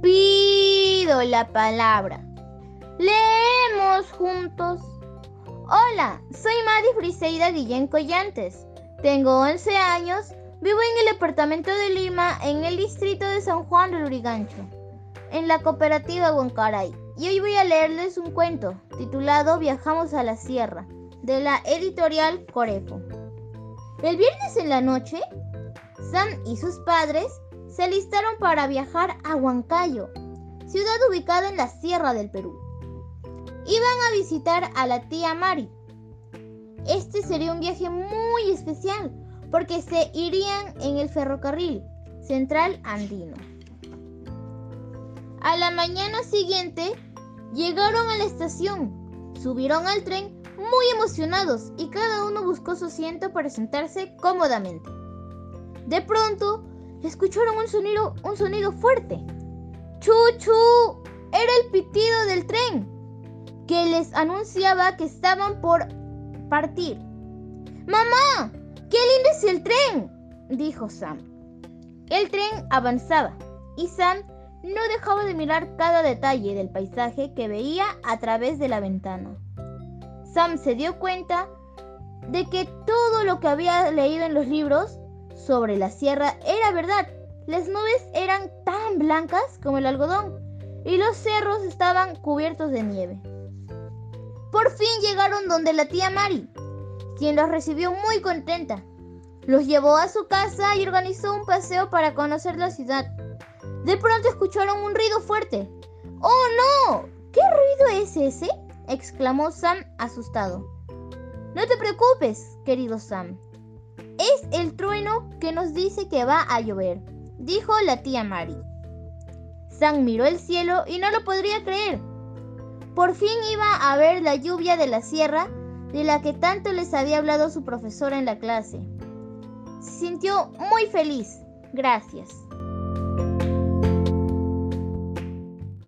pido la palabra. Leemos juntos. Hola, soy Madi Friseida Guillén Collantes. Tengo 11 años, vivo en el departamento de Lima, en el distrito de San Juan del Urigancho, en la cooperativa Huancaray. Y hoy voy a leerles un cuento titulado Viajamos a la Sierra, de la editorial Corepo. El viernes en la noche, Sam y sus padres se alistaron para viajar a Huancayo, ciudad ubicada en la Sierra del Perú. Iban a visitar a la tía Mari. Este sería un viaje muy especial porque se irían en el ferrocarril central andino. A la mañana siguiente llegaron a la estación, subieron al tren muy emocionados y cada uno buscó su asiento para sentarse cómodamente. De pronto escucharon un sonido, un sonido fuerte. ¡Chu, Era el pitido del tren que les anunciaba que estaban por partir. ¡Mamá! ¡Qué lindo es el tren! dijo Sam. El tren avanzaba y Sam no dejaba de mirar cada detalle del paisaje que veía a través de la ventana. Sam se dio cuenta de que todo lo que había leído en los libros sobre la sierra era verdad. Las nubes eran tan blancas como el algodón y los cerros estaban cubiertos de nieve. Por fin llegaron donde la tía Mari, quien los recibió muy contenta. Los llevó a su casa y organizó un paseo para conocer la ciudad. De pronto escucharon un ruido fuerte. ¡Oh no! ¿Qué ruido es ese? exclamó Sam asustado. No te preocupes, querido Sam. Es el trueno que nos dice que va a llover, dijo la tía Mari. Sam miró el cielo y no lo podría creer. Por fin iba a ver la lluvia de la sierra de la que tanto les había hablado su profesora en la clase. Se sintió muy feliz. Gracias.